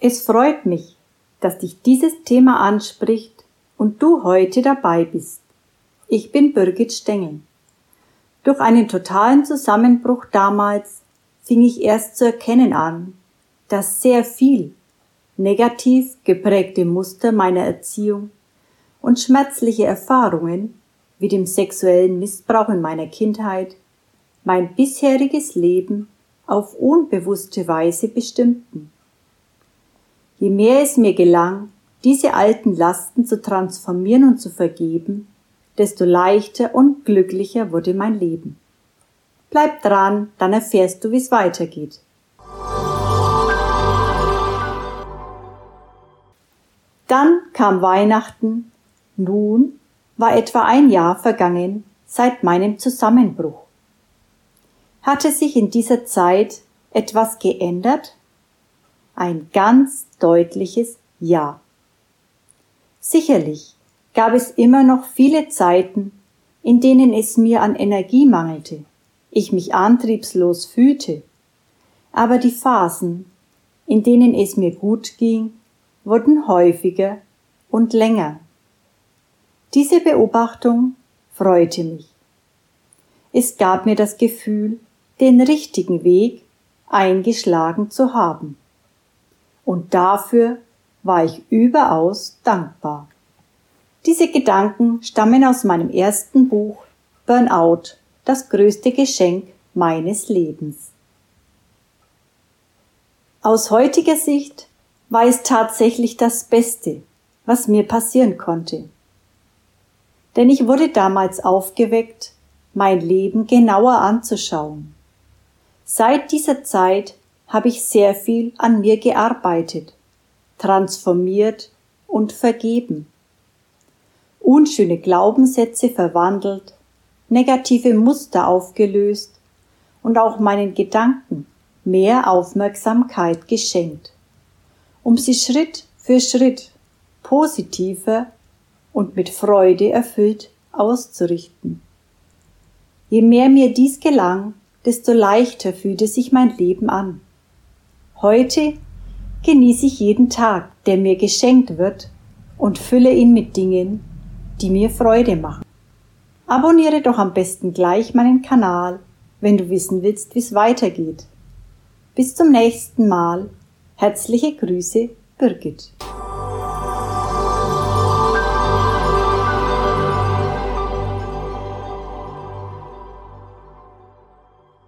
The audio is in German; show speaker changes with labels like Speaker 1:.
Speaker 1: Es freut mich, dass dich dieses Thema anspricht und du heute dabei bist. Ich bin Birgit Stengel. Durch einen totalen Zusammenbruch damals fing ich erst zu erkennen an, dass sehr viel negativ geprägte Muster meiner Erziehung und schmerzliche Erfahrungen wie dem sexuellen Missbrauch in meiner Kindheit mein bisheriges Leben auf unbewusste Weise bestimmten. Je mehr es mir gelang, diese alten Lasten zu transformieren und zu vergeben, desto leichter und glücklicher wurde mein Leben. Bleib dran, dann erfährst du, wie es weitergeht. Dann kam Weihnachten, nun war etwa ein Jahr vergangen seit meinem Zusammenbruch. Hatte sich in dieser Zeit etwas geändert? Ein ganz deutliches Ja. Sicherlich gab es immer noch viele Zeiten, in denen es mir an Energie mangelte, ich mich antriebslos fühlte, aber die Phasen, in denen es mir gut ging, wurden häufiger und länger. Diese Beobachtung freute mich. Es gab mir das Gefühl, den richtigen Weg eingeschlagen zu haben. Und dafür war ich überaus dankbar. Diese Gedanken stammen aus meinem ersten Buch Burnout, das größte Geschenk meines Lebens. Aus heutiger Sicht war es tatsächlich das Beste, was mir passieren konnte. Denn ich wurde damals aufgeweckt, mein Leben genauer anzuschauen. Seit dieser Zeit habe ich sehr viel an mir gearbeitet, transformiert und vergeben. Unschöne Glaubenssätze verwandelt, negative Muster aufgelöst und auch meinen Gedanken mehr Aufmerksamkeit geschenkt, um sie Schritt für Schritt positiver und mit Freude erfüllt auszurichten. Je mehr mir dies gelang, desto leichter fühlte sich mein Leben an. Heute genieße ich jeden Tag, der mir geschenkt wird, und fülle ihn mit Dingen, die mir Freude machen. Abonniere doch am besten gleich meinen Kanal, wenn du wissen willst, wie es weitergeht. Bis zum nächsten Mal. Herzliche Grüße, Birgit.